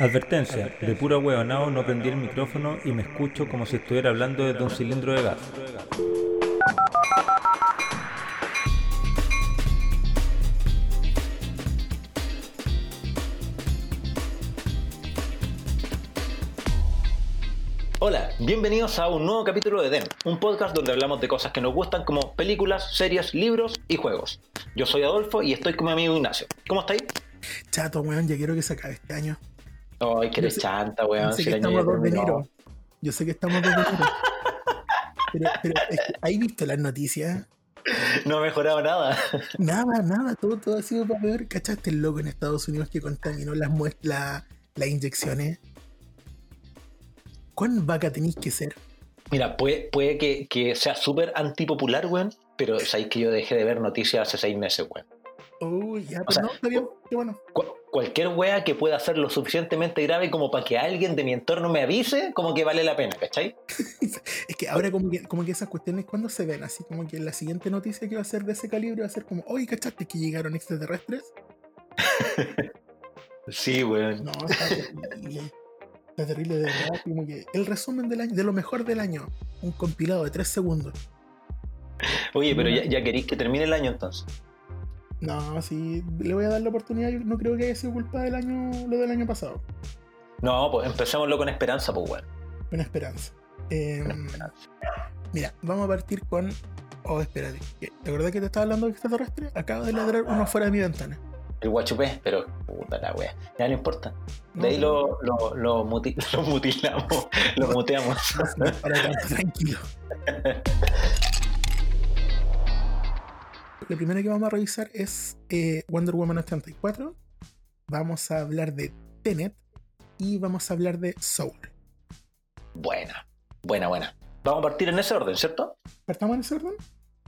Advertencia, de puro hueonao no prendí el micrófono y me escucho como si estuviera hablando desde un cilindro de gas. Hola, bienvenidos a un nuevo capítulo de Den, un podcast donde hablamos de cosas que nos gustan como películas, series, libros y juegos. Yo soy Adolfo y estoy con mi amigo Ignacio. ¿Cómo estáis? Chato, weón, ya quiero que se acabe este año. Ay, que eres sé- chanta, weón. Yo sé si que estamos a ya 2 de enero. Yo sé que estamos a 2 de enero. Pero, pero es que, ¿hay visto las noticias? No ha mejorado nada. Nada, nada, todo, todo ha sido para peor. ¿Cachaste el loco en Estados Unidos que contaminó las muestras, las inyecciones? ¿Cuán vaca tenéis que ser? Mira, puede, puede que, que sea súper antipopular, weón, pero sabéis que yo dejé de ver noticias hace seis meses, weón. Uy, ya, pero sea, no, está bien, qué bueno. Cu- cualquier wea que pueda ser lo suficientemente grave como para que alguien de mi entorno me avise, como que vale la pena, ¿cachai? Es que ahora como que, como que esas cuestiones cuando se ven, así como que la siguiente noticia que va a ser de ese calibre va a ser como, oye, ¿cachaste que llegaron extraterrestres? Sí, weón. No, está terrible. Está terrible de verdad. Como que el resumen del año, de lo mejor del año, un compilado de 3 segundos. Oye, pero ya, ya queréis que termine el año entonces. No, sí, le voy a dar la oportunidad. Yo no creo que haya sido culpa del año, lo del año pasado. No, pues empecémoslo con esperanza, pues, weón. Con esperanza. Eh, Con esperanza. mira, vamos a partir con. Oh, espérate. ¿Te acordás que te estaba hablando de extraterrestre? Acaba de ladrar uno fuera de mi ventana. El guachupé, pero puta la wea. Ya no importa. No, De ahí lo, lo, lo, muti- lo mutilamos, lo muteamos. no, no, para tanto, tranquilo. La primera que vamos a revisar es eh, Wonder Woman 84. Vamos a hablar de Tenet y vamos a hablar de Soul. Buena, buena, buena. Vamos a partir en ese orden, ¿cierto? ¿Partamos en ese orden?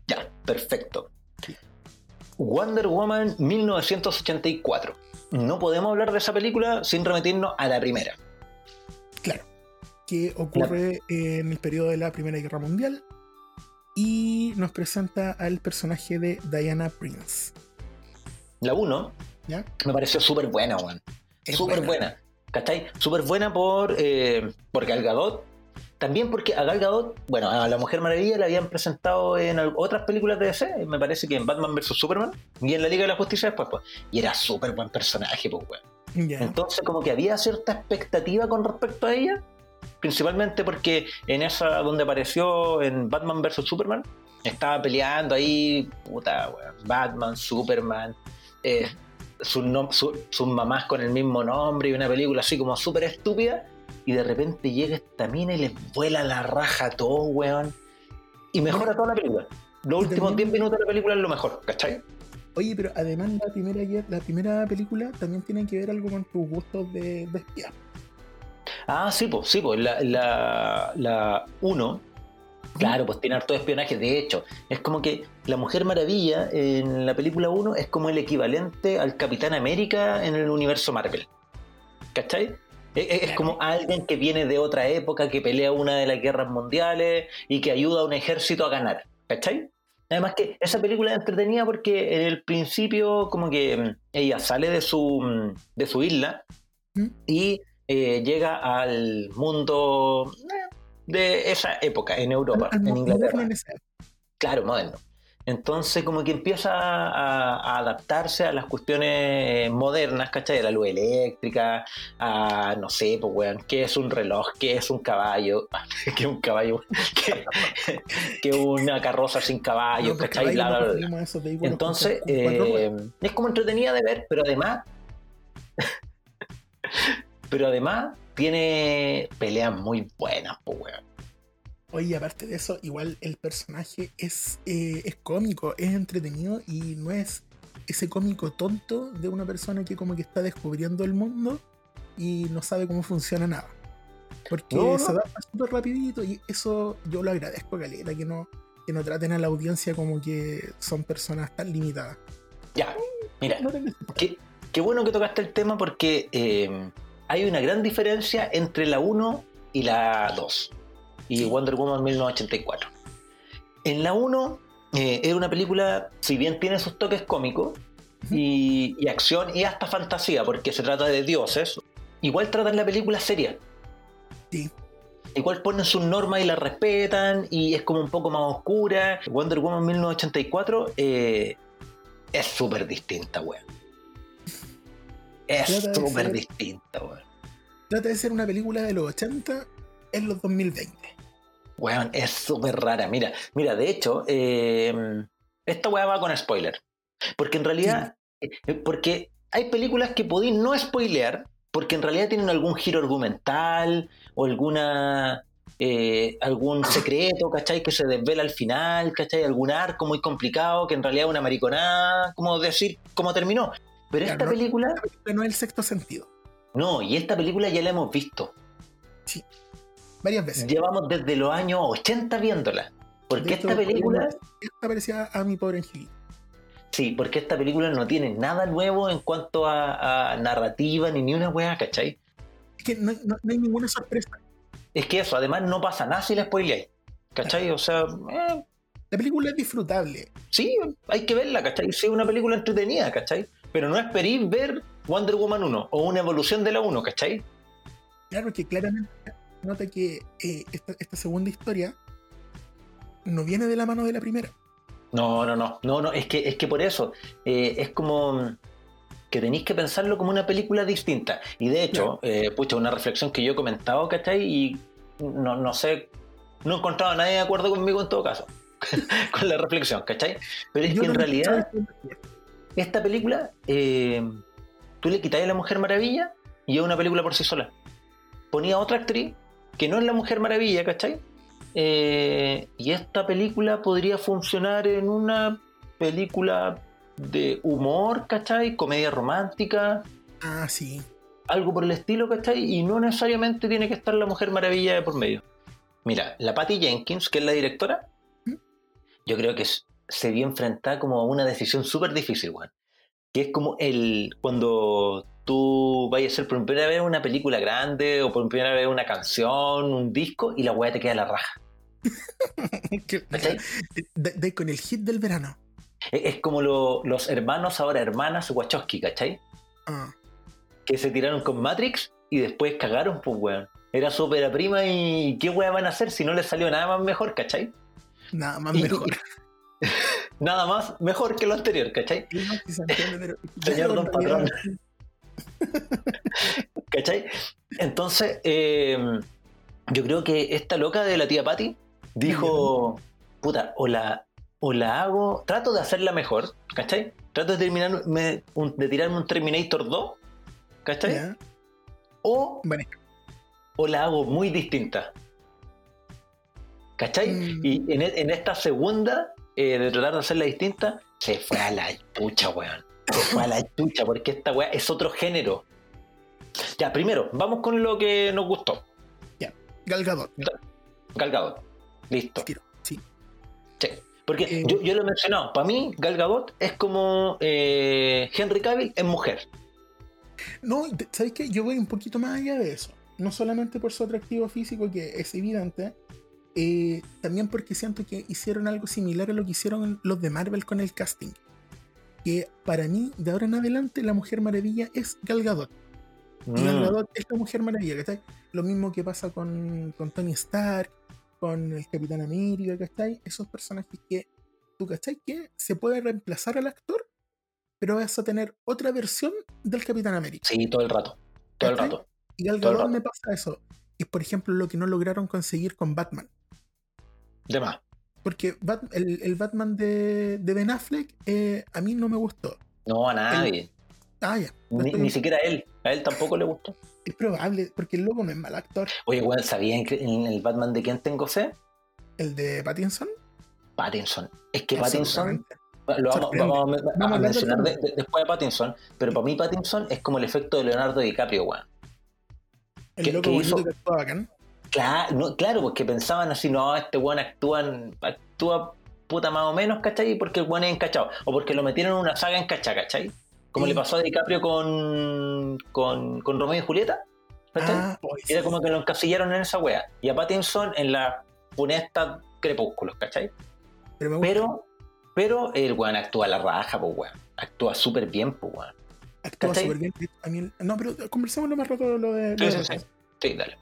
Ya, perfecto. Wonder Woman 1984. No podemos hablar de esa película sin remitirnos a la primera. Claro. Que ocurre en el periodo de la Primera Guerra Mundial y nos presenta al personaje de Diana Prince. La 1 ¿Ya? me pareció súper buena, weón. Súper buena. ¿Cachai? Súper buena por, eh, por Gal Gadot. También porque a Gal Gadot, bueno, a la Mujer Maravilla la habían presentado en otras películas de DC, me parece que en Batman vs. Superman y en la Liga de la Justicia después, pues. Y era súper buen personaje, pues, weón. Entonces como que había cierta expectativa con respecto a ella, principalmente porque en esa donde apareció en Batman vs. Superman, estaba peleando ahí, puta, weón, Batman, Superman, eh, sus, su- sus mamás con el mismo nombre y una película así como súper estúpida, y de repente llega esta mina y les vuela la raja a todos, weón, y mejora toda la película. Los últimos también- 10 minutos de la película es lo mejor, ¿cachai? Oye, pero además la primera, la primera película también tiene que ver algo con tus gustos de, de espía. Ah, sí, pues, sí, pues, la, la, la 1, claro, pues tiene harto de espionaje. De hecho, es como que la Mujer Maravilla en la película 1 es como el equivalente al Capitán América en el universo Marvel. ¿Cachai? Es, es- es como alguien que viene de otra época, que pelea una de las guerras mundiales y que ayuda a un ejército a ganar. ¿Cachai? Además que esa película es entretenida porque en el principio como que mm, ella sale de su, mm, de su isla ¿Mm? y eh, llega al mundo eh, de esa época, en Europa, Al- al en Inglaterra. Claro, moderno. Entonces como que empieza a, a adaptarse a las cuestiones modernas, ¿cachai? A la luz eléctrica, a, no sé, pues, weón, ¿qué es un reloj? ¿Qué es un caballo? ¿Qué es un caballo? ¿Qué, qué una carroza sin ¿cachai? Bla, caballo, bla, bla, bla. vehículos Entonces, eh, es como entretenida de ver, pero además, pero además tiene peleas muy buenas, pues, weón. Oye, aparte de eso, igual el personaje es, eh, es cómico, es entretenido y no es ese cómico tonto de una persona que como que está descubriendo el mundo y no sabe cómo funciona nada. Porque No, no. se adapta súper rapidito y eso yo lo agradezco, Calera, que no, que no traten a la audiencia como que son personas tan limitadas. Ya, mira, No qué, qué bueno que tocaste el tema porque eh, hay una gran diferencia entre la 1 y la 2 y Wonder Woman 1984. En la 1 eh, es una película, si bien tiene sus toques cómicos y, y acción y hasta fantasía, porque se trata de dioses, igual tratan la película seria. Sí. Igual ponen sus normas y las respetan y es como un poco más oscura. Wonder Woman 1984 eh, es súper distinta, weón. Es súper distinta, weón. Trata de ser una película de los 80 en los 2020. Weón, es súper rara. Mira, mira, de hecho, eh, esta weá va con spoiler. Porque en realidad, eh, porque hay películas que podéis no spoilear, porque en realidad tienen algún giro argumental o alguna eh, algún secreto, ¿cachai? Que se desvela al final, ¿cachai? Algún arco muy complicado que en realidad es una mariconada, como decir cómo terminó. Pero Claro, esta no- película, Esta película no es el sexto sentido. no, y esta película ya la hemos visto. Varias veces. Llevamos desde los años 80 viéndola. Porque esta película... Esta parecía a mi pobre angelito. Sí, porque esta película no tiene nada nuevo en cuanto a, a narrativa ni ni una weá, ¿cachai? Es que no, no- no hay ninguna sorpresa. Es que eso, además no pasa nada si la spoileáis, ¿cachai? O sea, eh, La película es disfrutable. sí, hay que verla, ¿cachai? Sí, es una película entretenida, ¿cachai? Pero no esperéis ver Wonder Woman 1 o una evolución de la 1, ¿cachai? Claro que claramente nota que eh, esta, esta segunda historia no viene de la mano de la primera. No, no, no, no, no, es que, es que por eso, eh, es como que tenéis que pensarlo como una película distinta. Y de hecho, eh, pucha, una reflexión que yo he comentado, ¿cachai? Y no, no sé, no he encontrado a nadie de acuerdo conmigo en todo caso, con la reflexión, ¿cachai? Pero es Yo que en realidad. Esta película, eh, tú le quitáis a la Mujer Maravilla y es una película por sí sola. Ponía otra actriz que no es la Mujer Maravilla, ¿cachai? Eh, y esta película podría funcionar en una película de humor, ¿cachai? Comedia romántica, Ah, sí. algo por el estilo, ¿cachai? Y no necesariamente tiene que estar la Mujer Maravilla de por medio. Mira, la Patty Jenkins, que es la directora, ¿Mm? yo creo que s- se vio enfrentada como a una decisión súper difícil, weón. Que es como el cuando tú vayas a hacer por primera vez una película grande o por primera vez una canción, un disco, y la weá te queda a la raja. De, de- con el hit del verano. Es, es como lo- los hermanos, ahora hermanas Wachowski, ¿cachai? Ah, que se tiraron con Matrix y después cagaron, pues, weón. Era su ópera prima y ¿qué weón van a hacer si no les salió nada más mejor, ¿cachai? nada más Y- mejor. Nada más mejor que lo anterior, ¿cachai? Y no, si se entiende, pero- Señor Don realidad, ¿Cachai? Entonces, eh, yo creo que esta loca de la tía Patty dijo, puta, o la, o la hago, trato de hacerla mejor, ¿cachai? Trato de, terminarme, un- de tirarme un Terminator 2, ¿cachai? O Bueno, o la hago muy distinta. ¿Cachai? Mm. Y en, e- en esta segunda, eh, de tratar de hacerla distinta, se fue a la chucha, weón. Se fue a la chucha, porque esta weá es otro género. Ya, primero, vamos con lo que nos gustó. Gal Gadot, Gal Gadot. Listo. sí. Sí. Porque Eh, yo, yo lo he mencionado, para mí Gal Gadot es como eh, Henry Cavill en mujer. No, ¿sabes qué? Yo voy un poquito más allá de eso. No solamente por su atractivo físico, que es evidente, eh, también porque siento que hicieron algo similar a lo que hicieron los de Marvel con el casting. Que para mí, de ahora en adelante, la Mujer Maravilla es Gal Gadot. Y Gal Mm. Gadot es la Mujer Maravilla, ¿cachai? Lo mismo que pasa con, con Tony Stark, con el Capitán América, ¿cachai? Esos personajes que, ¿tú cachai? Que se puede reemplazar al actor, pero vas a tener otra versión del Capitán América. Sí, todo el rato. Todo el rato. Y Gal Gadot me pasa eso. Es por ejemplo lo que no lograron conseguir con Batman. De más. Porque Bat- el, el Batman de, de Ben Affleck eh, a mí no me gustó. No, a nadie. Ah, ya. Ni, ni siquiera a él. A él tampoco le gustó. Es probable, porque el loco no es mal actor. Oye, weón, ¿sabían que en el Batman de quién tengo fe? El de Pattinson. Pattinson. Es que Pattinson, lo vamos, vamos a- Vamos a mencionar de- de- de- después de Pattinson, pero para mí Pattinson es como el efecto de Leonardo DiCaprio, weón. El ¿Qué- loco qué bonito hizo? que actúa bacán. Claro, no, claro, porque pensaban así, no, este weón actúa, actúa puta más o menos, ¿cachai? Porque el weón es encachado. O porque lo metieron en una saga encachada, ¿cachai? Como Sí. le pasó a DiCaprio con, con, con Romeo y Julieta. ¿cachai? Ah, oye, Era sí. como que lo encasillaron en esa wea. Y a Pattinson en la funesta crepúsculos, ¿cachai? pero me gusta. Pero, pero el weón actúa a la raja, pues weón. Actúa súper bien, pues weón. Actúa súper bien. También, no, pero conversemos lo más rato lo de. Sí, lo sí, de sí. Rosa. Sí, dale.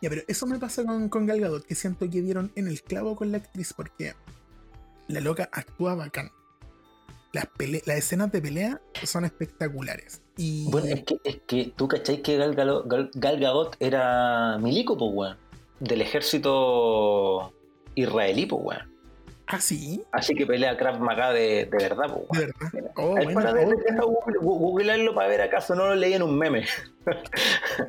Ya, pero eso me pasa con, con Gal Gadot, que siento que dieron en el clavo con la actriz, porque la loca actúa bacán. Las, pele- las escenas de pelea son espectaculares. Y Bueno, es que, es que tú cacháis que Gal, Gadot era milico, pues, weón. Del ejército israelí, pues, weón. Ah, sí, Así que pelea Krav Maga de, de verdad, pues, de verdad. Mira, Oh, bueno, para ver, oh, googlearlo para ver acaso no lo leí en un meme.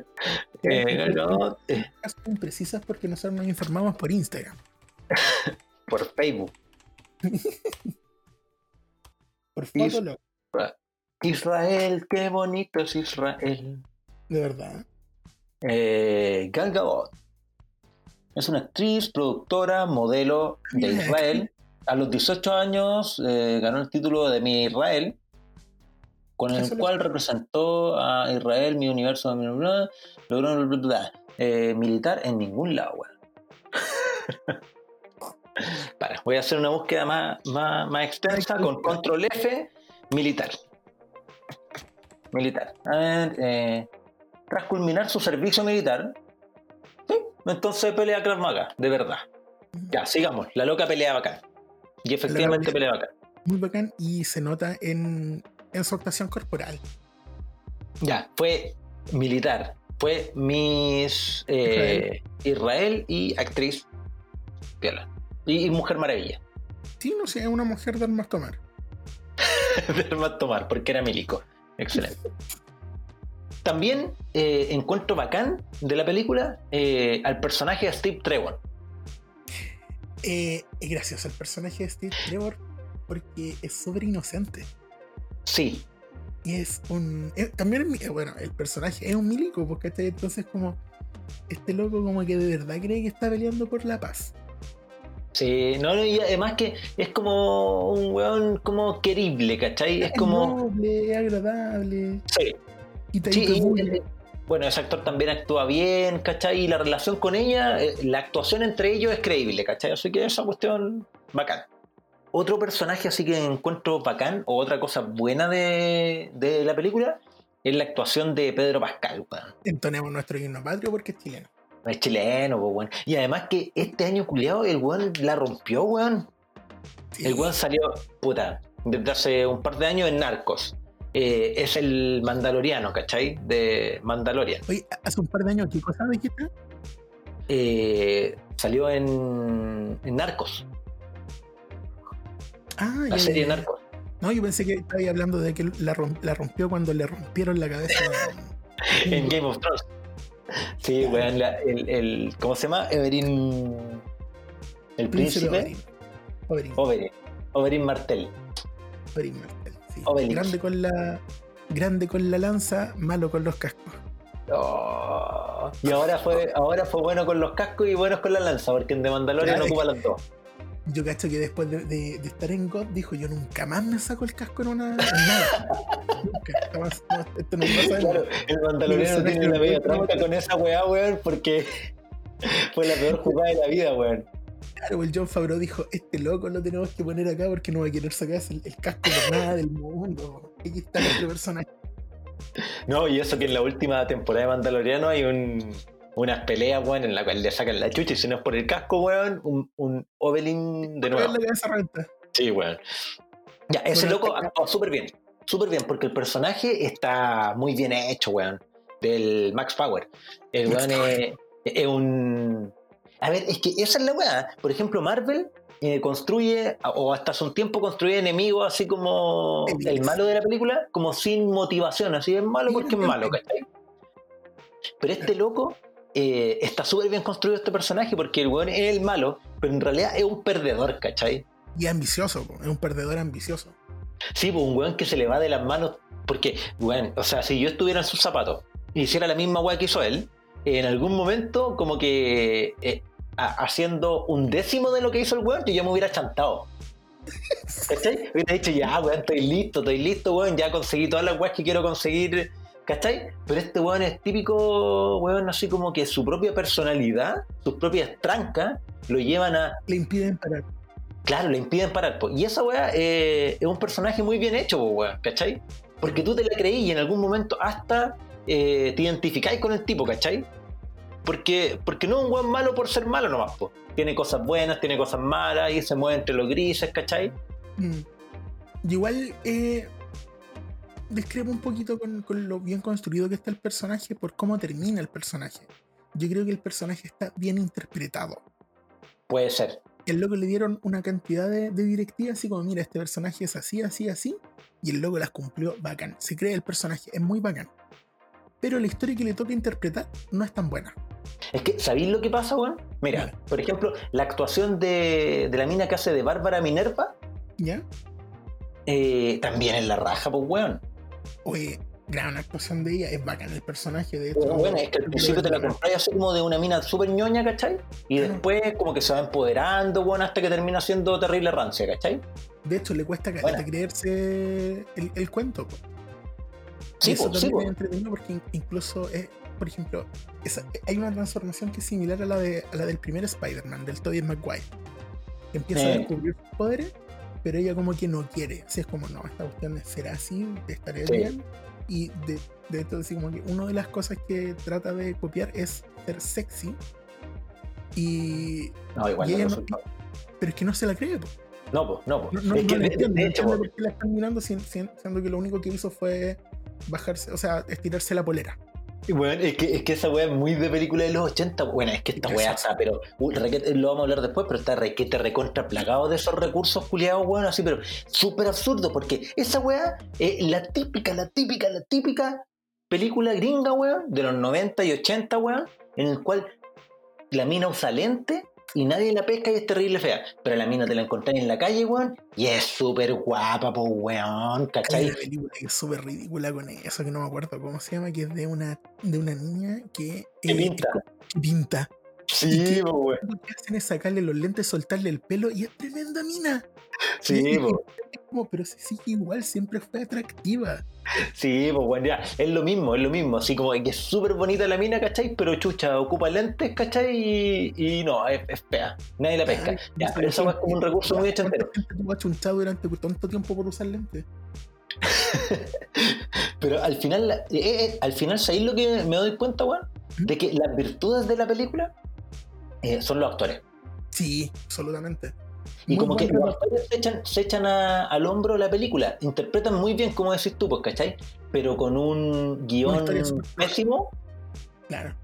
Eh, Gal Gadot, eh, Son imprecisas porque nosotros nos informamos por Instagram. por Facebook. Por Y- foto, lo- Israel, qué bonito es Israel. de verdad. Eh, Gal Gadot es una actriz, productora, modelo de. Israel. A los 18 años eh, ganó el título de Mi Israel, con el lo- cual representó a Israel, mi universo, bla, bla, logró bla. Eh, militar en ningún lado. Para, voy a hacer una búsqueda más, más, más extensa con control F, militar. Militar. A ver, eh, tras culminar su servicio militar, sí, entonces pelea Krav Maga, de verdad. Ya, sigamos. La loca pelea bacán. Y efectivamente pelea bacán. Muy bacán y se nota en, en su actuación corporal. Ya, fue militar. Fue Miss eh, Israel y actriz Piola. Y, y Mujer Maravilla. Sí, no sé, es una mujer de armas tomar. de más tomar, porque era milico. Excelente. También eh, encuentro bacán de la película eh, al personaje de Steve Trevor. Eh, es gracioso el personaje de Steve Trevor porque es súper inocente. Sí, Y es un. también, es bueno, el personaje es un milico, porque este, entonces, como. Este loco, como que de verdad cree que está peleando por la paz. sí, no, no, y además que es como un weón como querible, ¿cachai? Es como. noble, es agradable. Sí, Y te Sí, te- y- y- bueno, ese actor también actúa bien, ¿cachai? Y la relación con ella, eh, la actuación entre ellos es creíble, ¿cachai? Así que esa cuestión, bacán. Otro personaje así que encuentro bacán, o otra cosa buena de, de la película, es la actuación de Pedro Pascal, weón. entonemos nuestro himno patrio porque es chileno. Es chileno, pues, weón. Y además que este año culiado el weón la rompió, weón. Sí. El weón salió, puta, desde hace un par de años en Narcos. Eh, es el mandaloriano, ¿cachai? De Mandalorian. Oye, hace un par de años, ¿qué cosa dijiste? eh, salió en, en Narcos, Ah, la ya, serie ya. Narcos. No, yo pensé que estaba hablando de que la, rom- la rompió cuando le rompieron la cabeza. En Game of Thrones. Sí, weón, la- el, el- ¿cómo se llama? Everin. El Príncipe príncipe. Oberyn. Oberyn. Oberyn. Oberyn Martell. Oberyn Martell, sí. Grande con la. Grande con la lanza, malo con los cascos. Oh, Y ahora fue, ahora fue bueno con los cascos y bueno con la lanza, porque en The Mandalorian no ocupa las dos. Yo cacho que después de, de- de estar en God dijo yo nunca más me saco el casco en una. en nada. nunca, jamás. No, esto no pasa Claro, el Mandaloriano tiene una media trampa con esa weá, weón, porque fue la peor jugada de la vida, weón. Claro, el John Favreau dijo, este loco lo tenemos que poner acá porque no va a querer sacarse el, el casco por nada del mundo. Aquí está nuestro personaje. No, y eso que en la última temporada de Mandaloriano hay un, unas peleas, weón, en la cual le sacan la chucha y si no es por el casco, weón, un, un de nuevo. Sí, weón. Ya, ese Bueno, loco actuó súper bien. Súper bien, porque el personaje está muy bien hecho, weón. Del Max Power. El Max weón es, es un. A ver, es que esa es la weá. Por ejemplo, Marvel eh, construye, o hasta hace un tiempo construye enemigos así como el malo de la película, como sin motivación. Así es malo porque es malo, ¿cachai? Pero este loco eh, está súper bien construido este personaje porque el weón es el malo, pero en realidad es un perdedor, ¿cachai? Y ambicioso, es un perdedor ambicioso. Sí, pues un weón que se le va de las manos. Porque, weón, o sea, si yo estuviera en sus zapatos y hiciera la misma weá que hizo él, en algún momento, como que eh, haciendo un décimo de lo que hizo el weón, yo ya me hubiera chantado. ¿Cachai? Hubiera dicho, ya, weón, estoy listo, estoy listo, weón, ya conseguí todas las weas que quiero conseguir. ¿Cachai? Pero este weón es típico, weón, así como que su propia personalidad, sus propias trancas, lo llevan a, Le impiden parar. Claro, le impiden parar. po. Y esa weá eh, es un personaje muy bien hecho, weón, ¿cachai? Porque tú te la creí y en algún momento hasta eh, te identificáis con el tipo, ¿cachai? Porque, porque no es un buen malo por ser malo nomás, po. Tiene cosas buenas, tiene cosas malas y se mueve entre los grises, ¿cachai? Mm. Y igual eh, discrepo un poquito con, con lo bien construido que está el personaje por cómo termina el personaje. Yo creo que el personaje está bien interpretado. Puede ser. El loco le dieron una cantidad de, de directivas, así como, mira, este personaje es así, así, así, y el loco las cumplió bacán. Se cree el personaje, es muy bacán. Pero la historia que le toca interpretar no es tan buena. Es que, ¿sabéis lo que pasa, weón? Mira, por ejemplo, la actuación de, de la mina que hace de Bárbara Minerva ¿Ya? eh, también es la raja, pues, weón. Oye, gran actuación de ella, es bacán el personaje, de hecho. Pero bueno, es que al principio te la compras así como de una mina súper ñoña, ¿cachai? Y Claro. después como que se va empoderando, bueno, hasta que termina siendo terrible rancia, ¿cachai? De hecho, le cuesta creerse el, el cuento. po. Sí, eso po, sí, también po. es entretenido porque in- incluso, es, por ejemplo, esa- hay una transformación que es similar a la, de, a la del primer Spider-Man, del Tobey Maguire. Que empieza a Eh. descubrir sus poderes, pero ella como que no quiere. Así es como, no, esta cuestión será así, estaré Sí. bien. Y de, de hecho, así como que una de las cosas que trata de copiar es ser sexy. Y, No, igual y no no- pero es que no se la cree. po. No, pues, no, pues. No, es que de, de hecho, la están mirando siendo que lo único que hizo fue bajarse, o sea, estirarse la polera. Y bueno, es que, es que esa weá es muy de película de los 80. Bueno, es que esta weá está, pero requete- lo vamos a hablar después, pero está requete recontra plagado de esos recursos culiados, weón, así, pero súper absurdo, porque esa weá es la típica, la típica, la típica película gringa, weón, de los 90 y 80, weón, en el cual la mina usa lente y nadie la pesca y es terrible fea. Pero la mina te la encontráis en la calle, weón, y es súper guapa, po, weón, Hay ¿cachai? una película que es súper ridícula con eso, que no me acuerdo cómo se llama, que es de una, de una niña que, eh, pinta. que pinta. Sí, weón. Lo que hacen es sacarle los lentes, soltarle el pelo y es tremenda mina. Sí, es como, pero si sigue igual, siempre fue atractiva. Sí, pues bueno, ya, es lo mismo, es lo mismo, así como que es súper bonita la mina, ¿cachai? Pero chucha, ocupa lentes, ¿cachai? Y, y no, es, es fea, nadie la pesca. Ya, no pero eso es como un recurso muy ¿Cuánta ochentero. gente durante tanto tiempo por usar lentes? Pero al final, eh, eh, al final, ¿sabéis lo que me doy cuenta, weón? De que las virtudes de la película eh, son los actores. Sí, absolutamente. Y Muy como que los actores se echan, se echan a- al hombro la película, interpretan muy bien, como decís tú, pues, ¿cachai? Pero con un guion pésimo, Claro.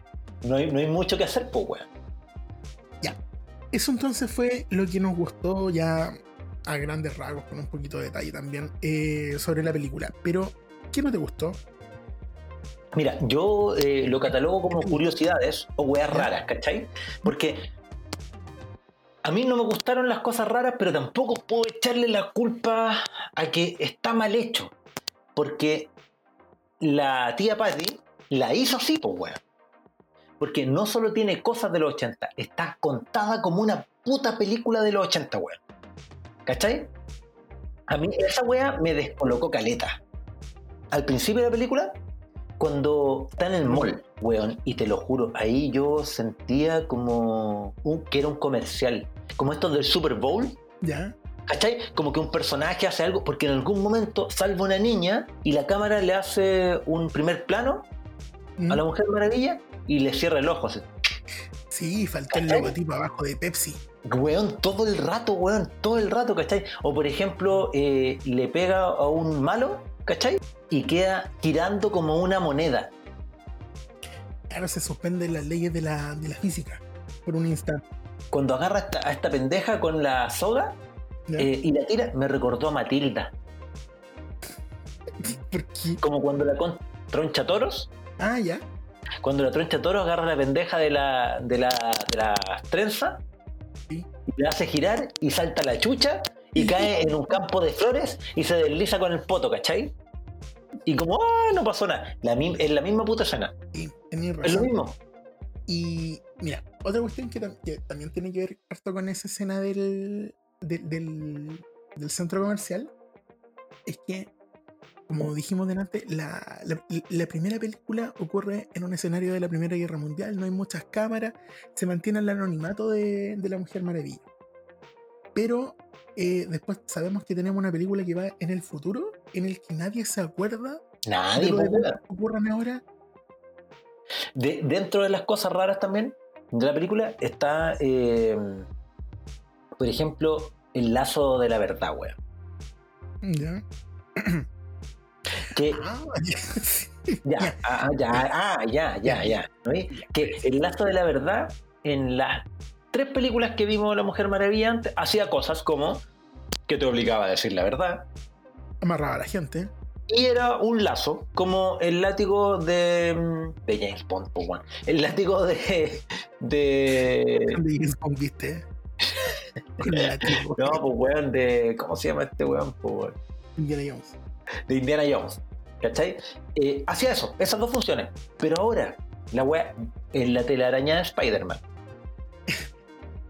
no hay, no hay mucho que hacer, pues, weón. Eso entonces fue lo que nos gustó ya a grandes rasgos, con un poquito de detalle también, eh, sobre la película. Pero, ¿qué no te gustó? Mira, yo eh, lo catalogo como curiosidades o weas raras, ¿cachai? Porque a mí no me gustaron las cosas raras, pero tampoco puedo echarle la culpa a que está mal hecho. Porque la tía Patty la hizo así, pues, weón. Porque no solo tiene cosas de los 80, está contada como una puta película de los 80, weón. ¿Cachai? A mí esa wea me descolocó caleta. Al principio de la película, cuando está en el mall, weón, y te lo juro, ahí yo sentía como un- que era un comercial. Como estos del Super Bowl, ¿Ya? ¿cachai? Como que un personaje hace algo, porque en algún momento salva una niña y la cámara le hace un primer plano Mm. a la Mujer Maravilla y le cierra el ojo. así. Sí, faltó el logotipo abajo de Pepsi. Weón, todo el rato, weón, todo el rato, ¿cachai? O por ejemplo, eh, le pega a un malo, ¿cachai? Y queda girando como una moneda. Claro, se suspenden las leyes de la, de la física por un instante. Cuando agarra a esta, a esta pendeja con la soga eh, y la tira, me recordó a Matilda. ¿Por qué? Como cuando la con- troncha toros. Ah, ya. Cuando la troncha toros agarra a la pendeja de la, de la, de la trenza Sí. y la hace girar y salta la chucha y cae en un campo de flores y se desliza con el poto, ¿cachai? Y como, ¡ah! no pasó nada. La, es la misma puta escena. Sí, Es lo mismo. Y mira, otra cuestión que, tam- que también tiene que ver harto con esa escena del, de- del, del centro comercial es que, como dijimos delante, la, la- la primera película ocurre en un escenario de la Primera Guerra Mundial, no hay muchas cámaras, se mantiene el anonimato de, de la Mujer Maravilla. pero eh, después sabemos que tenemos una película que va en el futuro, en el que nadie se acuerda Nadie, de lo que ocurran ahora. De- dentro de las cosas raras también de la película está, eh, por ejemplo, el lazo de la verdad, weón. Ya. Que Ah, ya, ah, ya, ah, ya, ya, ya. ¿no? Que el lazo de la verdad en las tres películas que vimos La Mujer Maravilla antes hacía cosas como que te obligaba a decir la verdad Amarraba a la gente. y era un lazo como el látigo de, mm, de James Bond, po, weón. el látigo de de De James Bond, ¿viste? Con el látigo. no, pues weón de ¿cómo se llama este weón? Pues, weón? Indiana Jones. de Indiana Jones. ¿Cachai? Eh, hacía eso, esas dos funciones. Pero ahora, la weá en la telaraña de Spider-Man.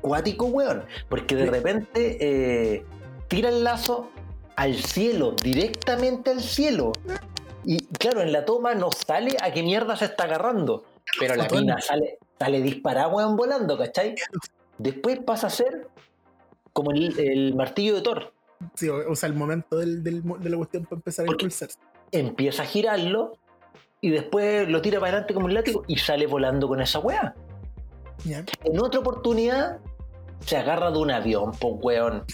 Cuático, weón. Porque de repente eh, tira el lazo al cielo, directamente al cielo. Y claro, en la toma no sale a qué mierda se está agarrando. Pero la mina sale, sale disparada, weón, volando, ¿cachai? Después pasa a ser como el, el martillo de Thor. Sí, o, sea, el momento del, del de la cuestión para empezar a Porque- impulsarse. empieza a girarlo y después lo tira para adelante como un látigo y sale volando con esa weá. En otra oportunidad se agarra de un avión, po weón.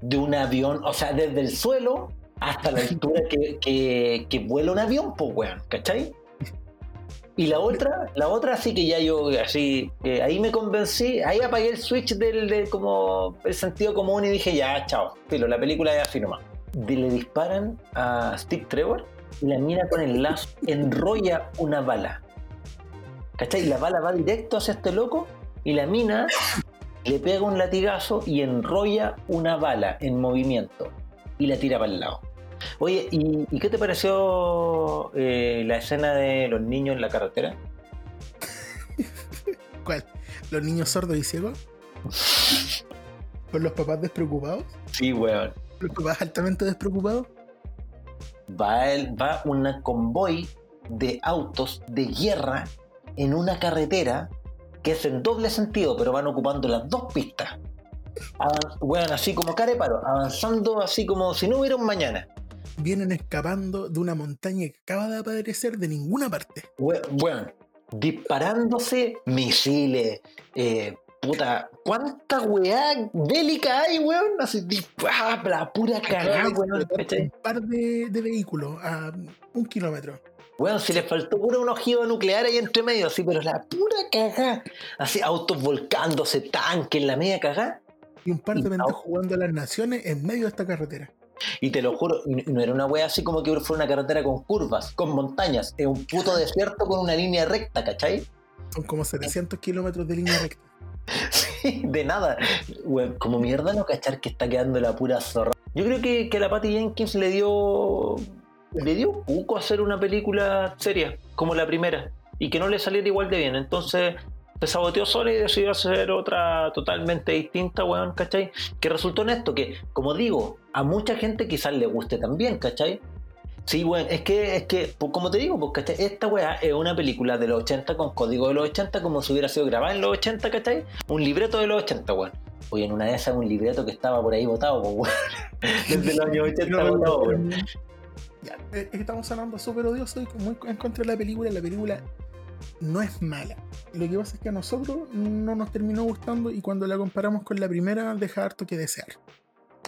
De un avión, o sea, desde el suelo hasta la altura que, que, vuela un avión, po weón, ¿cachai? Y la otra, la otra sí que ya yo así, eh, ahí me convencí, ahí apagué el switch del, del como el sentido común y dije ya, chao, filo, la película es así nomás. Le disparan a Steve Trevor y la mina con el lazo enrolla una bala. ¿Cachai? La bala va directo hacia este loco y la mina le pega un latigazo y enrolla una bala en movimiento y la tira para el lado. Oye, ¿y, y qué te pareció eh, la escena de los niños en la carretera? ¿Cuál? ¿Los niños sordos y ciegos? ¿Con los papás despreocupados? Sí, weón. ¿Los papás altamente despreocupados? Va, el, va una convoy de autos de guerra en una carretera que es en doble sentido, pero van ocupando las dos pistas. Avan- weón, así como careparo, avanzando así como si no hubiera un mañana. Vienen escapando de una montaña que acaba de aparecer de ninguna parte. Weón, disparándose misiles, eh, puta, ¿cuánta weá bélica hay, weón? Así, la pura cagada, weón. un par de, de vehículos a un kilómetro. Weón, si les faltó pura un ojivo nuclear ahí entre medio, así, pero la pura cagada. Así, autos volcándose, tanques, la media cagada. Y un par de pendejos jugando a las naciones en medio de esta carretera. Y te lo juro, no era una wea así como que fuera una carretera con curvas, con montañas. Es un puto desierto con una línea recta, ¿cachai? Son como 700 kilómetros de línea recta. Sí, de nada. Weón, como mierda no cachar que está quedando la pura zorra. Yo creo que, que a la Patty Jenkins le dio. Le dio poco hacer una película seria, como la primera, y que no le saliera igual de bien. Entonces se saboteó sola y decidió hacer otra totalmente distinta, weón, ¿cachai? Que resultó en esto, que, como digo, a mucha gente quizás le guste también, ¿cachai? Sí, bueno, es que, es que, pues, como te digo, pues, ¿cachai? Esta weá es una película de los 80 con código de los 80, como si hubiera sido grabada en los 80, ¿cachai? Un libreto de los 80, weón. Oye, en una de esas un libreto que estaba por ahí botado, pues, weón. Desde los años 80 No, botado, weón. Ya, eh, estamos hablando súper odioso y muy en contra de la película. La película no es mala. Lo que pasa es que a nosotros no nos terminó gustando y cuando la comparamos con la primera deja harto que desear.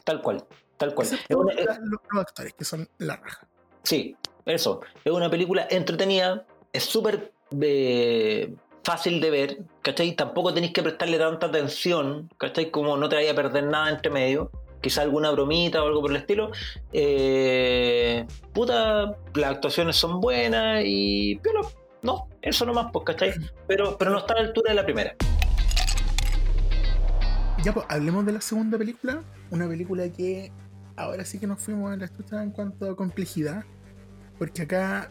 Tal cual, tal cual. Es una- es- los, los actores, que son la raja. Sí, eso. Es una película entretenida, es súper eh, fácil de ver, ¿cachai? Tampoco tenéis que prestarle tanta atención, ¿cachai? Como no te vaya a perder nada entre medio. Quizá alguna bromita o algo por el estilo. Eh, puta, las actuaciones son buenas y. Pero no, eso nomás, pues, ¿cachai? Pero, pero no está a la altura de la primera. Ya, pues, hablemos de la segunda película. Una película que ahora sí que nos fuimos a la estucha en cuanto a complejidad. Porque acá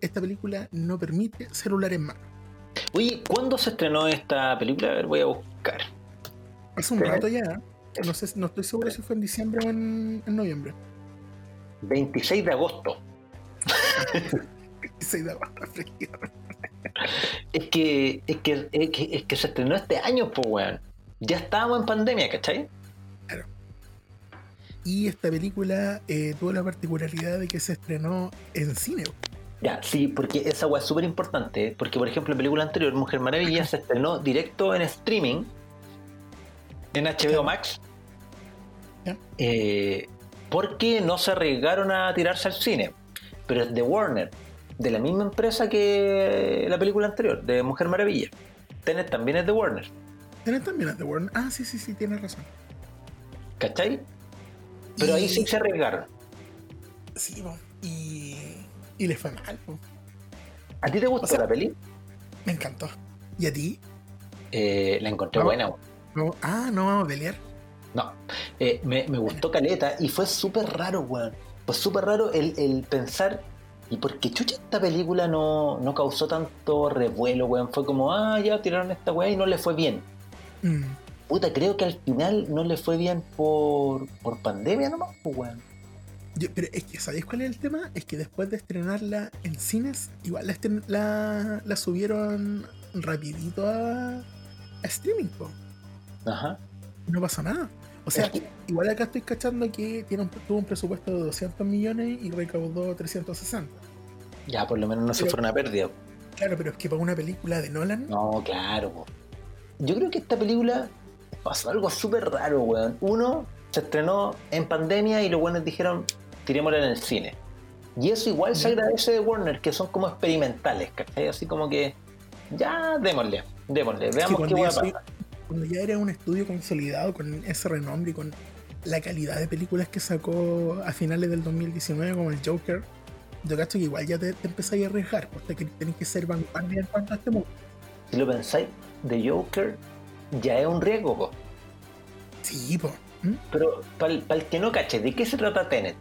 esta película no permite celular en mano. Oye, ¿cuándo se estrenó esta película? A ver, voy a buscar. Hace un rato ya. No, sé, no estoy seguro si fue en diciembre o en, en noviembre. 26 de agosto. 16 de agosto. Es que, es que, es que, es que se estrenó este año, pues, weón. Ya estábamos en pandemia, ¿cachai? y esta película eh, tuvo la particularidad de que se estrenó en cine. Ya, sí, porque esa weá es súper importante. Porque, por ejemplo, la película anterior, Mujer Maravilla, se estrenó directo en streaming en HBO Max. Eh, porque no se arriesgaron a tirarse al cine. Pero es de Warner, de la misma empresa que la película anterior, de Mujer Maravilla. Tenet también es de Warner, ¿Tienes también las de Warner? Ah, sí, sí, sí, tienes razón. ¿cachai? Pero ahí sí se arriesgaron. Sí, y, y le fue mal. po. ¿A ti te gustó O sea- la peli? Me encantó. ¿Y a ti? Eh, la encontré Ah. buena. No, ah, no vamos a pelear. No, eh, me, me gustó Caleta y fue súper raro, weón. Fue súper raro el, el pensar, ¿y por qué chucha esta película no, no causó tanto revuelo, weón? Fue como, ah, ya tiraron esta weá y no le fue bien. Mm, Puta, creo que al final no le fue bien por, por pandemia nomás, pues, weón. yo- pero es que, ¿sabéis cuál es el tema? Es que después de estrenarla en cines, igual la, la, la subieron rapidito a, a streaming, po. Ajá. No pasó nada. O sea, igual acá estoy cachando que tiene un, tuvo un presupuesto de 200 millones y recaudó 360. Ya, por lo menos no se Pero- fue una pérdida. Claro, pero es que para una película de Nolan, No, claro, po. Yo creo que esta película pasó algo súper raro, weón. Uno, se estrenó en pandemia y los buenos dijeron, tirémosla en el cine. Y eso igual se agradece de Warner, que son como experimentales, ¿cachai? Así como que, ya, démosle, démosle, veamos qué ya hueá soy- pasa. Cuando ya era un estudio consolidado con ese renombre y con la calidad de películas que sacó a finales del 2019 como el Joker, yo cacho que igual ya te, te empezáis a arriesgar, porque que tenés que ser vanguardia en cuanto a este mundo. Si lo pensáis, The Joker ya es un riesgo, po. Sí, po. ¿Mm? Pero para el, que no cache, ¿de qué se trata Tenet?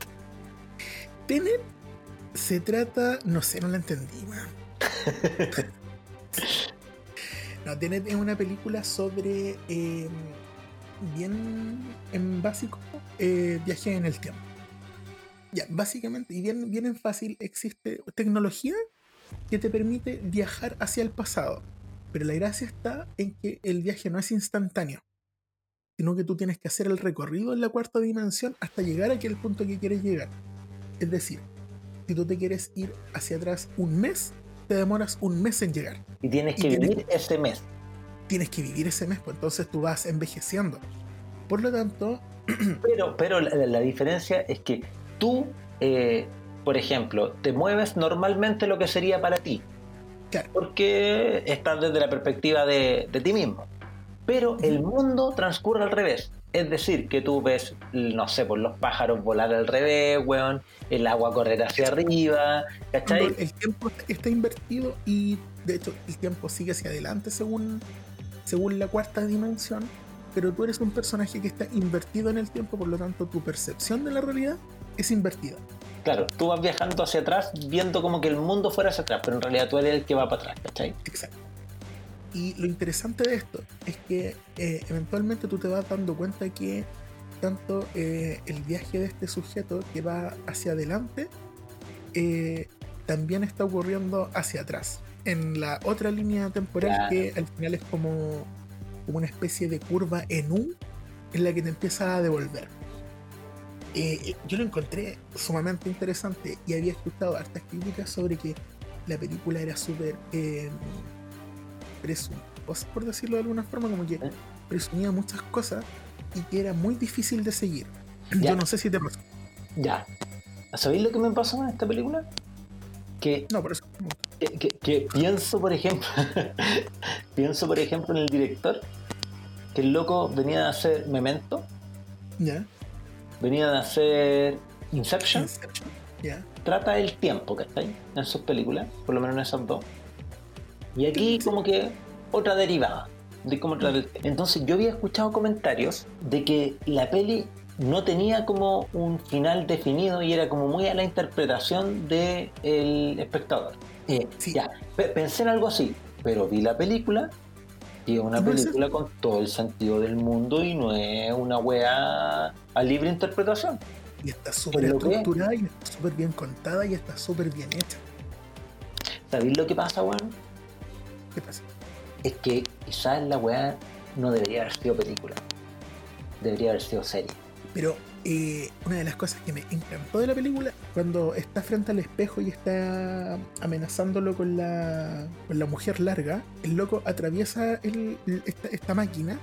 Tenet se trata, no sé, no la entendí, weón. no, es una película sobre eh, bien en básico eh, viaje en el tiempo. Ya, básicamente, y bien, bien en fácil, existe tecnología que te permite viajar hacia el pasado. Pero la gracia está en que el viaje no es instantáneo, sino que tú tienes que hacer el recorrido en la cuarta dimensión hasta llegar a aquel punto que quieres llegar. Es decir, si tú te quieres ir hacia atrás un mes, te demoras un mes en llegar. Y tienes Y que tienes- vivir ese mes. Tienes que vivir ese mes, pues entonces tú vas envejeciendo. Por lo tanto, Pero, pero la, la diferencia es que tú, eh, por ejemplo, te mueves normalmente lo que sería para ti. Claro. Porque estás desde la perspectiva de, de ti mismo. Pero el mundo transcurre al revés. Es decir, que tú ves, no sé, por los pájaros volar al revés, weón, el agua correr hacia arriba, ¿cachai? el tiempo está invertido y de hecho el tiempo sigue hacia adelante según, según la cuarta dimensión, pero tú eres un personaje que está invertido en el tiempo, por lo tanto tu percepción de la realidad es invertida. Claro, tú vas viajando hacia atrás viendo como que el mundo fuera hacia atrás, pero en realidad tú eres el que va para atrás, ¿cachai? Exacto. Y lo interesante de esto es que eh, eventualmente tú te vas dando cuenta que tanto eh, el viaje de este sujeto que va hacia adelante eh, también está ocurriendo hacia atrás. En la otra línea temporal Claro. que al final es como, como una especie de curva en U en la que te empieza a devolver. Eh, yo lo encontré sumamente interesante y había escuchado hartas críticas sobre que la película era súper eh, presuntuosa, por decirlo de alguna forma, como que ¿Eh? presumía muchas cosas y que era muy difícil de seguir. Ya. Yo no sé si te pasó. Ya. ¿Sabéis lo que me pasó con esta película? Que No, por eso. que, que- que pienso, por ejemplo, pienso, por ejemplo, en el director, que el loco venía de hacer Memento, Ya. venía de hacer Inception, Inception. Ya. trata el tiempo, ¿cachai? En sus películas, por lo menos en esas dos. Y aquí como que otra derivada. De cómo tratar el- Entonces yo había escuchado comentarios de que la peli no tenía como un final definido y era como muy a la interpretación del espectador. Eh, Sí. Ya, pe- pensé en algo así, pero vi la película y es una es película con todo el sentido del mundo y no es una weá a libre interpretación. Y está súper es. estructurada y está súper bien contada y está súper bien hecha. ¿Sabéis lo que pasa, weón? ¿Qué pasa? es que quizás la weá no debería haber sido película. Debería haber sido serie. Pero eh, una de las cosas que me encantó de la película, cuando está frente al espejo y está amenazándolo con la, con la mujer larga, el loco atraviesa el- el- esta, esta máquina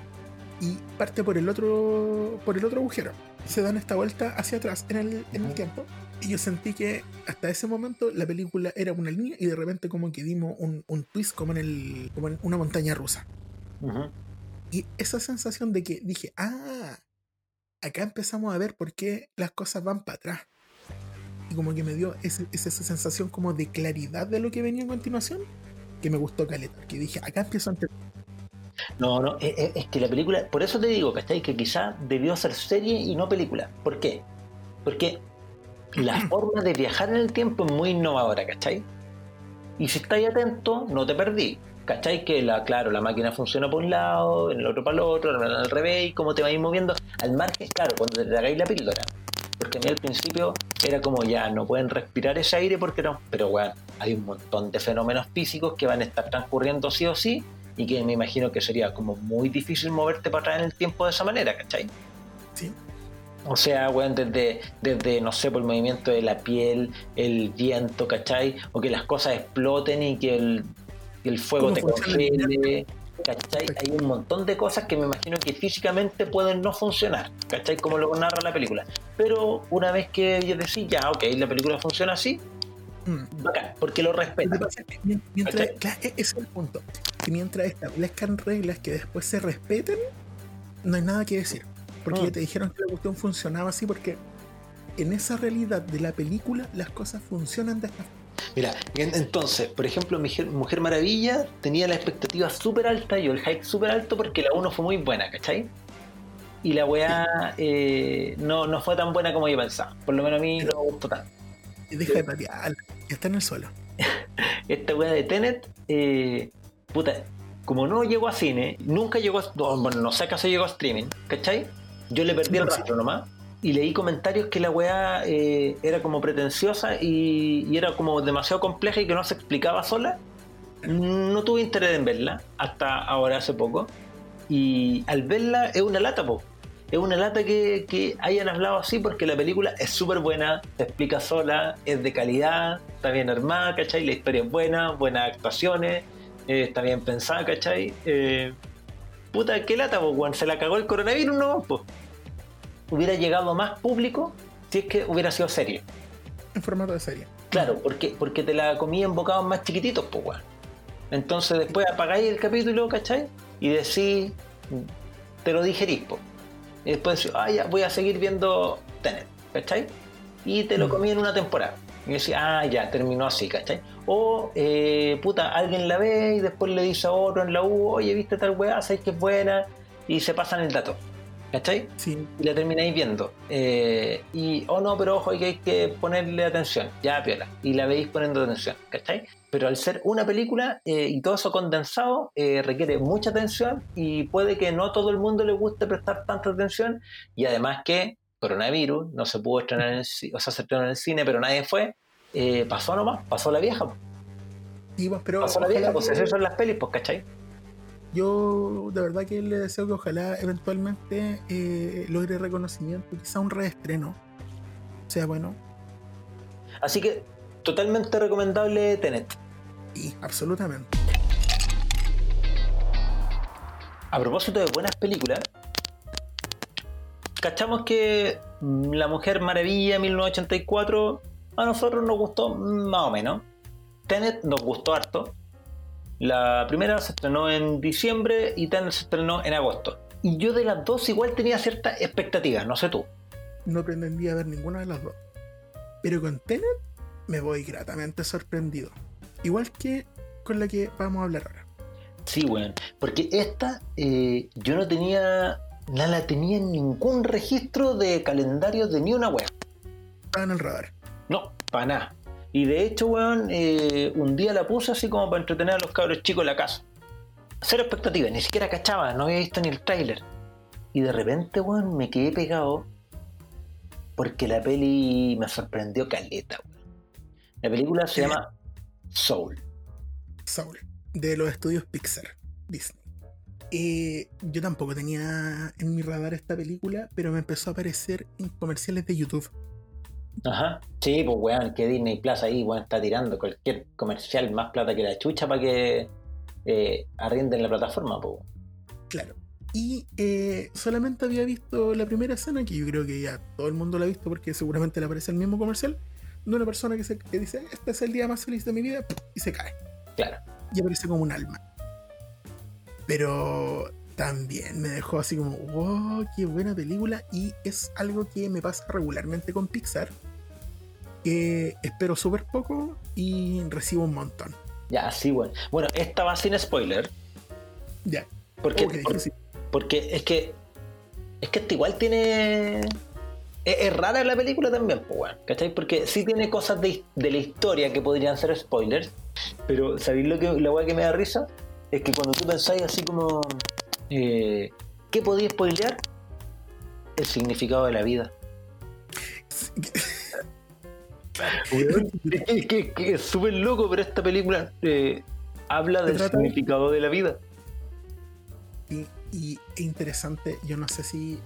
y parte por el otro por el otro agujero. Se dan esta vuelta hacia atrás en el, en el tiempo. Y yo sentí que hasta ese momento la película era una línea y de repente como que dimos un, un twist como en, el, como en una montaña rusa. Y esa sensación de que dije, ah, acá empezamos a ver por qué las cosas van para atrás. Y como que me dio ese- esa sensación como de claridad de lo que venía a continuación, que me gustó caleta. Que dije, acá empiezo a entender. No, no, es, es- es que la película, por eso te digo, ¿cachai? Que quizá debió ser serie y no película. ¿Por qué? Porque la forma de viajar en el tiempo es muy innovadora, ¿cachai? Y si estáis atento, no te perdí. ¿Cachai? Que la, claro, la máquina funciona por un lado, en el otro para el otro, al revés, y cómo te vais moviendo. Al margen, claro, cuando te tragáis la píldora. Porque a mí al principio era como ya, no pueden respirar ese aire porque no. Pero bueno, hay un montón de fenómenos físicos que van a estar transcurriendo sí o sí, y que me imagino que sería como muy difícil moverte para atrás en el tiempo de esa manera, ¿cachai? Sí, O sea, weón, desde, desde, no sé, por el movimiento de la piel, el viento, ¿cachai? O que las cosas exploten y que el, que el fuego ¿Cómo te congele, ¿cachai? Hay un montón de cosas que me imagino que físicamente pueden no funcionar, ¿cachai? Como lo narra la película. Pero una vez que yo decís, ya, ok, la película funciona así, Mm. bacán, porque lo respeta. mientras, claro, e- ese es el punto. Que mientras establezcan reglas que después se respeten, no hay nada que decir. Porque ya te dijeron que la cuestión funcionaba así porque en esa realidad de la película las cosas funcionan de esta forma. Mira, en- entonces, por ejemplo, Mujer, Mujer Maravilla tenía la expectativa súper alta, yo el hype súper alto porque la 1 fue muy buena, ¿cachai? Y la weá eh, no, no fue tan buena como yo pensaba. Por lo menos a mí no me gustó tanto. Deja de patear, está en el suelo. Esta weá de Tenet, eh, puta, como no llegó a cine, nunca llegó a. no, Bueno, no sé acaso llegó a streaming, ¿cachai? Yo le perdí el rastro nomás. Y leí comentarios que la weá eh, era como pretenciosa y, y era como demasiado compleja y que no se explicaba sola. No tuve interés en verla hasta ahora hace poco. Y al verla es una lata, po. Es una lata que, que hayan hablado así porque la película es súper buena, se explica sola, es de calidad, está bien armada, ¿cachai? La historia es buena, buenas actuaciones, eh, está bien pensada, ¿cachai? Eh, puta, qué lata, po, weón. Se la cagó el coronavirus, no, po. Hubiera llegado a más público si es que hubiera sido serio. En formato de serie. Claro, porque, porque te la comí en bocados más chiquititos, pues, weón. Entonces después apagáis el capítulo, ¿cachai? Y decís, te lo digerís, po. Y después decís, ah, ya, voy a seguir viendo Tenet, ¿cachai? Y te lo Mm. comí en una temporada. Y decís, ah, ya, terminó así, ¿cachai? O, eh, puta, alguien la ve y después le dice a otro en la U, oye, ¿viste tal weá? ¿Sabes que es buena? Y se pasan el dato, ¿cachai? Sí, y la termináis viendo. Eh, y, oh no, pero ojo, hay que, hay que ponerle atención, ya piola. Y la veis poniendo atención, ¿cachai? Pero al ser una película eh, y todo eso condensado, requiere mucha atención y puede que no a todo el mundo le guste prestar tanta atención. Y además que coronavirus no se pudo estrenar en el cine, o sea, se estrenó en el cine, pero nadie fue. Eh, pasó nomás, pasó la vieja, y, pues, pero pasó la vieja, pues eso son las pelis, pues, ¿cachai? yo de verdad que le deseo que ojalá eventualmente eh, logre reconocimiento, quizá un reestreno. O sea, bueno, Así que totalmente recomendable Tenet. y absolutamente. A propósito de buenas películas, cachamos que La Mujer Maravilla 1984 a nosotros nos gustó más o menos. Tenet nos gustó harto. La primera se estrenó en diciembre y Tenet se estrenó en agosto. Y yo de las dos igual tenía ciertas expectativas, no sé tú. No pretendía ver ninguna de las dos. Pero con Tenet me voy gratamente sorprendido. Igual que con la que vamos a hablar ahora. Sí, weón. Porque esta eh, yo no tenía, no la tenía en ningún registro de calendario de ni una wea. Estaba en el radar. No, para nada. Y de hecho, weón, eh, un día la puse así como para entretener a los cabros chicos en la casa. Cero expectativas, ni siquiera cachaba, no había visto ni el tráiler. Y de repente, weón, me quedé pegado porque la peli me sorprendió caleta, weón. La película se Eh. llama Soul. Soul. De los estudios Pixar. Disney. Eh, yo tampoco tenía en mi radar esta película, pero me empezó a aparecer en comerciales de YouTube. Ajá. Sí, pues weón, que Disney Plus ahí, weón, está tirando cualquier comercial más plata que la chucha para que eh, arrienden la plataforma, pues. Claro. Y eh, solamente había visto la primera escena, que yo creo que ya todo el mundo la ha visto porque seguramente le aparece el mismo comercial, de una persona que, se, que dice, este es el día más feliz de mi vida, y se cae. Claro. Y aparece como un alma. Pero también me dejó así como, wow, qué buena película. Y es algo que me pasa regularmente con Pixar. Que espero súper poco y recibo un montón. Ya, sí, bueno. Bueno, esta va sin spoiler. Ya. Porque, Oh, por- difícil. porque es que. Es que este igual tiene. Es, es rara la película también, pues, weón. ¿Cachai? Porque sí tiene cosas de, de la historia que podrían ser spoilers. Pero, ¿sabéis lo que la weá que me da risa? Es que cuando tú pensáis así como. eh, ¿Qué podía spoilear? El significado de la vida. Es que, es súper loco, pero esta película eh, habla del significado de la vida. Y, y interesante, yo no sé si.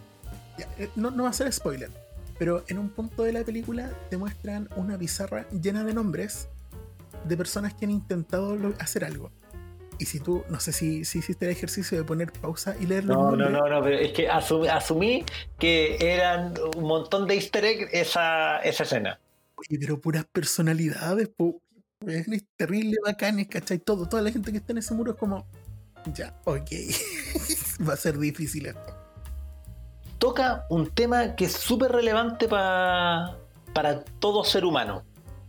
eh, no, no va a ser spoiler, pero en un punto de la película te muestran una pizarra llena de nombres de personas que han intentado hacer algo. Y si tú, no sé si, si hiciste el ejercicio de poner pausa y leer los No, no, no, no, pero es que asumí, asumí que eran un montón de easter egg esa, esa escena. oye, pero puras personalidades, po, es terrible, bacanes, ¿cachai? Todo, toda la gente que está en ese muro es como, ya, ok, va a ser difícil esto. Toca un tema que es súper relevante pa- para todo ser humano,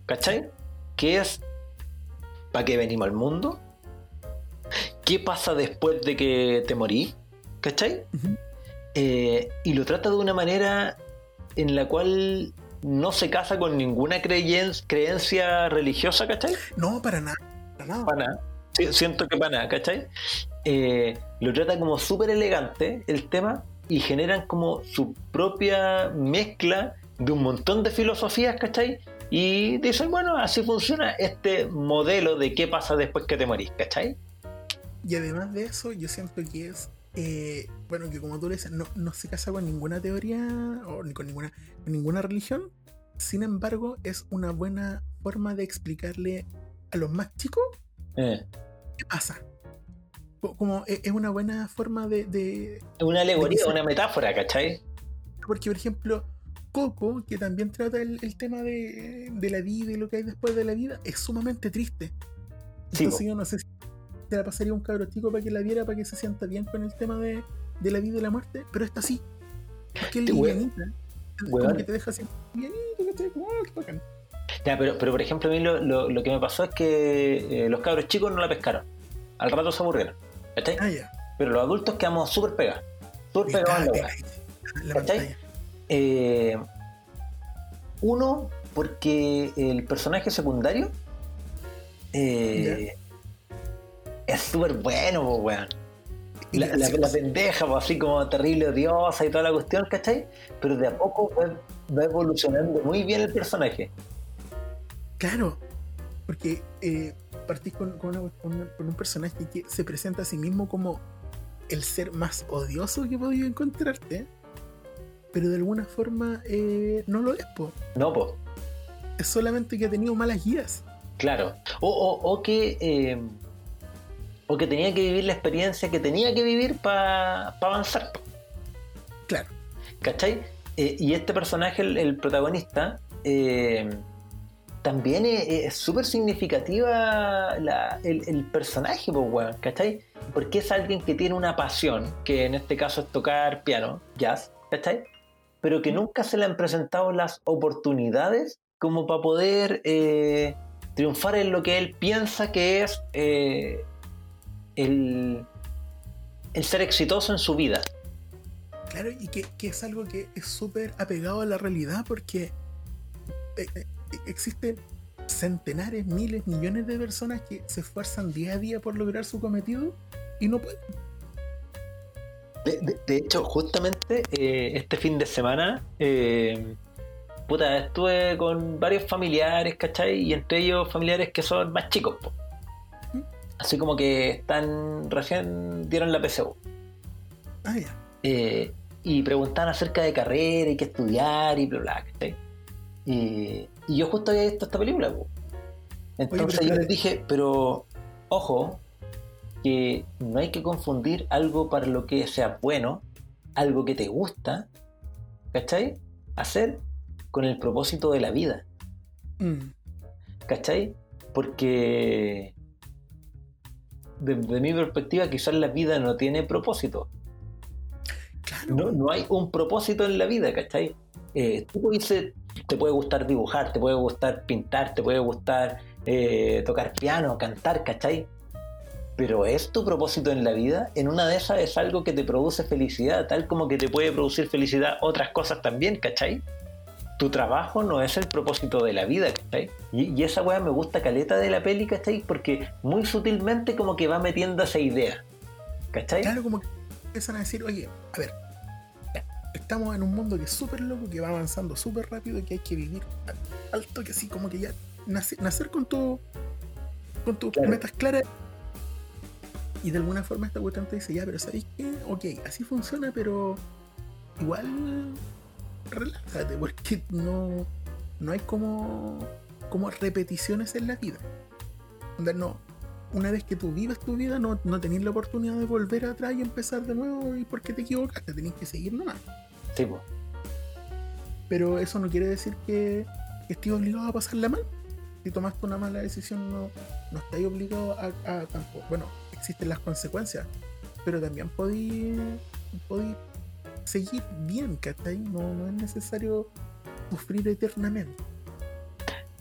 ¿cachai? Que es, ¿para qué venimos al mundo? ¿Qué pasa después de que te morís? ¿Cachai? Eh, y lo trata de una manera en la cual no se casa con ninguna creencia religiosa, ¿cachai? No, para nada, para nada. Para nada. Sí, siento que para nada, ¿cachai? Eh, lo trata como súper elegante el tema y generan como su propia mezcla de un montón de filosofías, ¿cachai? Y dicen, bueno, así funciona este modelo de qué pasa después que te morís, ¿cachai? Y además de eso, yo siento que es, eh, bueno, que como tú le dices, no, no se casa con ninguna teoría o ni con ninguna, con ninguna religión. Sin embargo, es una buena forma de explicarle a los más chicos Eh, qué pasa. Co- Como e- es una buena forma de, de- una alegoría, De una metáfora, ¿cachai? Porque, por ejemplo, Coco, que también trata el, el tema de, de la vida y lo que hay después de la vida, es sumamente triste. Sí, Entonces yo no sé si te la pasaría un cabro chico para que la viera, para que se sienta bien con el tema de, de la vida y la muerte, pero esta sí. Porque es weón. livianita. Como que te deja así livianito, ¿cachai? Como, "Ah, qué bacán". Ya, pero, pero por ejemplo, a mí lo, lo- lo que me pasó es que eh, los cabros chicos no la pescaron. Al rato se aburrieron, ¿cachai? Ah. Pero los adultos quedamos súper pegados. Súper pegados en la Está la. Eh, uno, porque el personaje secundario eh, es súper bueno, po, weón. La, la- la pendeja, po, así como terrible odiosa y toda la cuestión, ¿cachai? Pero de a poco va, va evolucionando muy bien el personaje. Claro, porque eh, partís con, con una- con una- con un personaje que se presenta a sí mismo como el ser más odioso que he podido encontrarte, pero de alguna forma eh, no lo es, po. No, pues, es solamente que ha tenido malas guías. claro. O, o- o que. eh, o que tenía que vivir la experiencia que tenía que vivir para avanzar. po. Claro, ¿Cachai? Eh, y este personaje, el, el protagonista, eh, también es es súper significativa la- el, el personaje, pues, weón, ¿cachai? Porque es alguien que tiene una pasión, que en este caso es tocar piano, jazz, ¿cachai? Pero que nunca se le han presentado las oportunidades como para poder eh, triunfar en lo que él piensa que es eh, el, el ser exitoso en su vida. claro, y que, que es algo que es súper apegado a la realidad porque eh, eh, existen centenares, miles, millones de personas que se esfuerzan día a día por lograr su cometido y no pueden. De, de- de hecho, justamente eh, este fin de semana, eh, puta, estuve con varios familiares, ¿cachai? Y entre ellos familiares que son más chicos, po. Así como que están recién dieron la PSU. Ah, ya. Eh, y preguntaban acerca de carrera y qué estudiar y bla bla, ¿cachai? Y, y yo justo había visto esta película. po. Entonces yo les dije, pero ojo, que no hay que confundir algo para lo que sea bueno, algo que te gusta, ¿cachai? Hacer con el propósito de la vida, Mm, ¿cachai? Porque desde mi perspectiva quizás la vida no tiene propósito. claro. No, no hay un propósito en la vida, ¿cachai? Eh, tú puedes ser- te puede gustar dibujar, te puede gustar pintar, te puede gustar eh, tocar piano, cantar, ¿cachai? Pero ¿es tu propósito en la vida? En una de esas es algo que te produce felicidad, tal como que te puede producir felicidad otras cosas también, ¿cachai? Tu trabajo no es el propósito de la vida, ¿cachai? Y, y esa weá me gusta caleta de la peli, ¿cachai? Porque muy sutilmente como que va metiendo esa idea, ¿cachai? Claro, como que empiezan a decir, oye, a ver, estamos en un mundo que es súper loco, que va avanzando súper rápido, que hay que vivir al- alto, que así como que ya nace- nacer con tu con tus Claro. metas claras. Y de alguna forma esta cuestión te dice, ya, pero ¿sabéis qué? Ok, así funciona, pero igual relájate, porque no, no hay como, como repeticiones en la vida. No, una vez que tú vives tu vida, no, no tenés la oportunidad de volver atrás y empezar de nuevo y porque te equivocaste, tenés que seguir nomás. Sí, po. Pero eso no quiere decir que, estés obligado a pasarla mal. Si tomaste una mala decisión, no, no estáis obligado a, a tampoco. Bueno, existen las consecuencias, pero también podéis seguir bien, ¿cachai? No, no es necesario sufrir eternamente.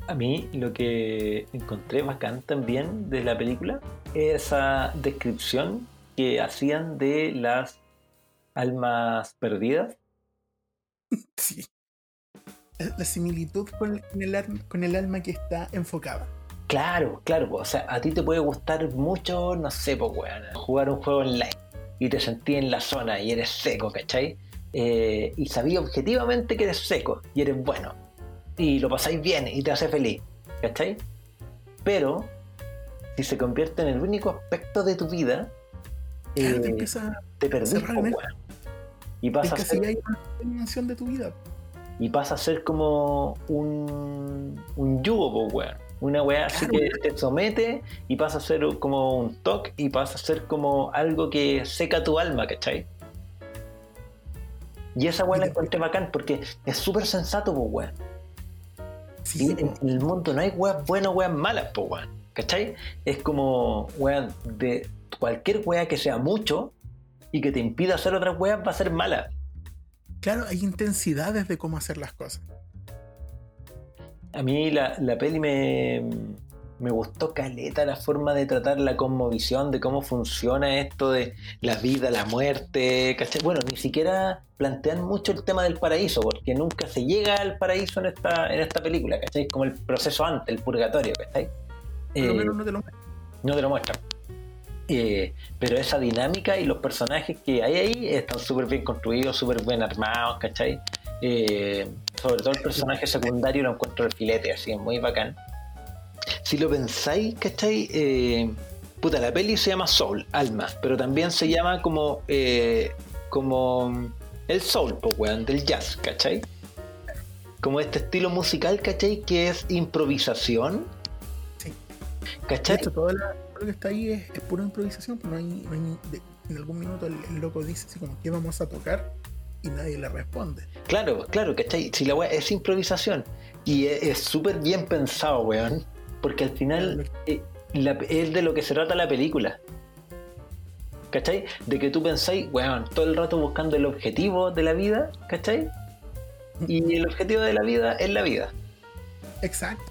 A mí lo que encontré bacán también de la película es esa descripción que hacían de las almas perdidas. Sí. La, similitud con el, con el alma que está enfocada. Claro, claro, o sea, a ti te puede gustar mucho, no sé, pues, weón, jugar un juego online y te sentí en la zona y eres seco, ¿cachai? Eh, y sabía objetivamente que eres seco y eres bueno y lo pasáis bien y te hace feliz, ¿cachai? Pero si se convierte en el único aspecto de tu vida, Claro, eh, te empieza te perdís. Y es pasa, a ser, hay una dimensión de tu vida. y pasa a ser como un, un yugo, po, weón. Una weá así que te somete y pasa a ser como un toque y pasa a ser como algo que seca tu alma, ¿cachai? Y esa weá la encontré bacán porque es súper sensato. Sí, Y en, el mundo no hay weas buenas weas malas, po, weón. ¿Cachai? Es como, weón, de cualquier wea que sea mucho y que te impida hacer otras weas va a ser mala. claro, hay intensidades de cómo hacer las cosas. A mí la, la peli me, me gustó caleta la forma de tratar la cosmovisión, de cómo funciona esto de la vida, la muerte, ¿cachai? Bueno, ni siquiera plantean mucho el tema del paraíso, porque nunca se llega al paraíso en esta, en esta película, ¿cachai? Como el proceso antes, el purgatorio, ¿cachai? Eh, menos no te lo no te lo muestran. Eh, pero esa dinámica y los personajes que hay ahí están súper bien construidos, súper bien armados, ¿cachai? Eh, sobre todo el personaje secundario lo encuentro el filete, así, muy bacán. Si lo pensáis, ¿cachai? Eh, puta, la peli se llama Soul, Alma, pero también se llama como, eh, como el soul, pues, weón, del jazz, ¿cachai? Como este estilo musical, ¿cachai? Que es improvisación. Sí. ¿Cachai? hecho, todo la- todo lo que está ahí es, es pura improvisación, pues no hay, no hay ni- de- en algún minuto el, el loco dice así como, ¿qué vamos a tocar? Y nadie le responde. Claro, claro, ¿cachai? Si la weá es improvisación y es es súper bien pensado, weón, porque al final eh, la- es de lo que se trata la película. ¿Cachai? De que tú pensáis, weón, todo el rato buscando el objetivo de la vida, ¿cachai? Y el objetivo de la vida es la vida. Exacto.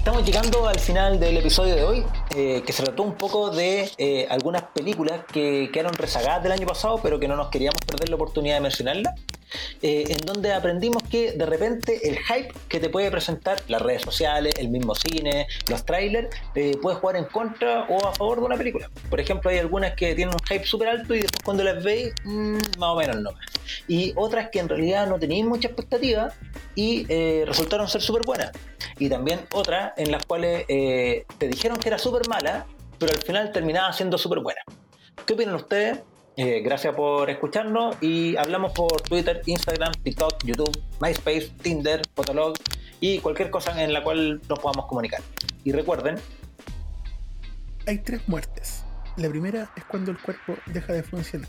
Estamos llegando al final del episodio de hoy, eh, que se trató un poco de eh, algunas películas que quedaron rezagadas del año pasado, pero que no nos queríamos perder la oportunidad de mencionarlas, eh, en donde aprendimos que de repente el hype que te puede presentar las redes sociales, el mismo cine, los trailers, eh, puede jugar en contra o a favor de una película. Por ejemplo, hay algunas que tienen un hype súper alto y después cuando las veis, mm, más o menos no. Y otras que en realidad no tenéis mucha expectativa y eh, resultaron ser súper buenas y también otras en las cuales eh, te dijeron que era súper mala pero al final terminaba siendo súper buena. ¿Qué opinan ustedes? Eh, gracias por escucharnos y hablamos por Twitter, Instagram, TikTok, YouTube, MySpace, Tinder, Fotolog y cualquier cosa en la cual nos podamos comunicar. Y recuerden, hay tres muertes. La primera es cuando el cuerpo deja de funcionar.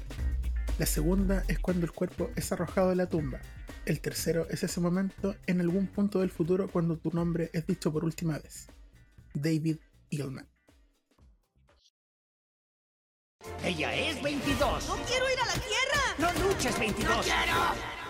La segunda es cuando el cuerpo es arrojado de la tumba. El tercero es ese momento en algún punto del futuro cuando tu nombre es dicho por última vez. David Eagleman. Ella es 22. ¡No quiero ir a la Tierra! ¡No luches, 22! ¡No quiero!